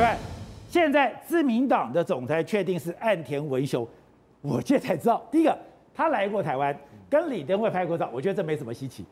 对，现在自民党的总裁确定是岸田文雄，我这才知道。第一个，他来过台湾，跟李登辉拍过照，我觉得这没什么稀奇。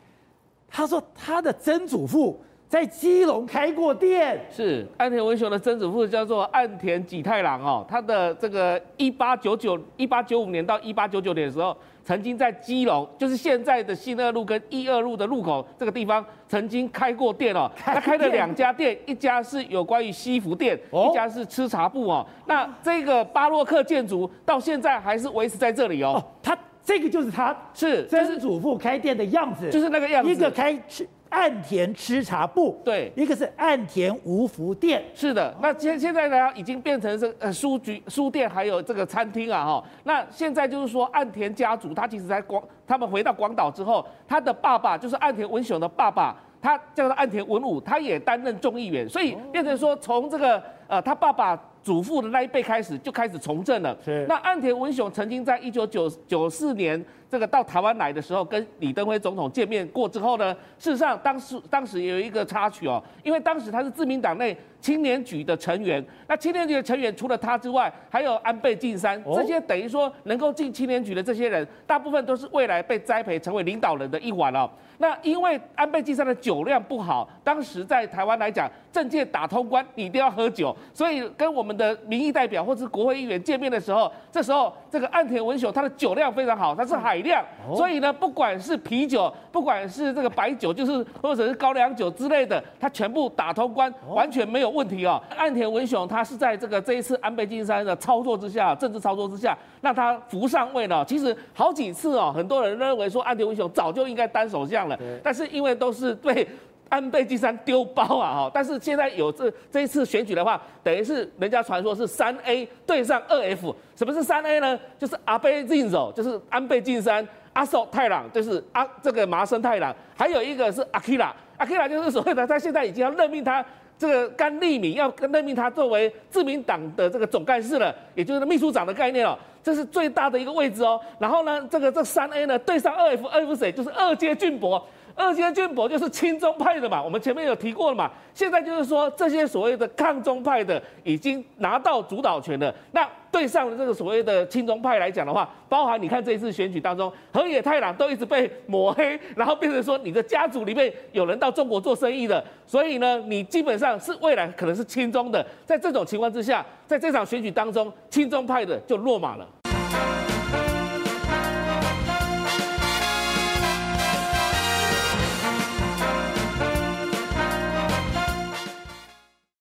他说他的曾祖父在基隆开过店，是岸田文雄的曾祖父叫做岸田吉太郎哦，他的这个一八九九一八九五年到一八九九年的时候。曾经在基隆，就是现在的新二路跟一二路的路口这个地方，曾经开过店哦。他开了两家店，一家是有关于西服店，一家是吃茶部哦。那这个巴洛克建筑到现在还是维持在这里哦。他这个就是他是曾祖父开店的样子，就是那个样子，一个开吃岸田吃茶部，对，一个是岸田无福店，是的。那现现在呢，已经变成是呃书局、书店，还有这个餐厅啊，哈。那现在就是说，岸田家族他其实在广，他们回到广岛之后，他的爸爸就是岸田文雄的爸爸，他叫做岸田文武，他也担任众议员，所以变成说，从这个呃他爸爸。祖父的那一辈开始就开始从政了。是。那岸田文雄曾经在一九九九四年这个到台湾来的时候，跟李登辉总统见面过之后呢，事实上当时当时也有一个插曲哦，因为当时他是自民党内青年局的成员。那青年局的成员除了他之外，还有安倍晋三，这些等于说能够进青年局的这些人，大部分都是未来被栽培成为领导人的一环哦。那因为安倍晋三的酒量不好，当时在台湾来讲，政界打通关你一定要喝酒，所以跟我们的民意代表或者是国会议员见面的时候，这时候这个岸田文雄他的酒量非常好，他是海量，所以呢，不管是啤酒，不管是这个白酒，就是或者是高粱酒之类的，他全部打通关，完全没有问题哦。岸田文雄他是在这个这一次安倍晋三的操作之下，政治操作之下，让他扶上位了。其实好几次哦，很多人认为说岸田文雄早就应该当首相了。但是因为都是被安倍晋三丢包啊哈，但是现在有这这一次选举的话，等于是人家传说是三 A 对上二 F，什么是三 A 呢？就是安倍晋三，就是安倍晋三，阿寿太郎就是啊这个麻生太郎，还有一个是阿基拉，阿基拉就是所谓的他现在已经要任命他这个甘利明，要任命他作为自民党的这个总干事了，也就是秘书长的概念哦，这是最大的一个位置哦。然后呢，这个这三 A 呢对上二 F，二 F 谁？就是二阶俊博。二阶俊博就是亲中派的嘛，我们前面有提过了嘛。现在就是说，这些所谓的抗中派的已经拿到主导权了。那对上了这个所谓的亲中派来讲的话，包含你看这一次选举当中，河野太郎都一直被抹黑，然后变成说你的家族里面有人到中国做生意的，所以呢，你基本上是未来可能是亲中的。在这种情况之下，在这场选举当中，亲中派的就落马了。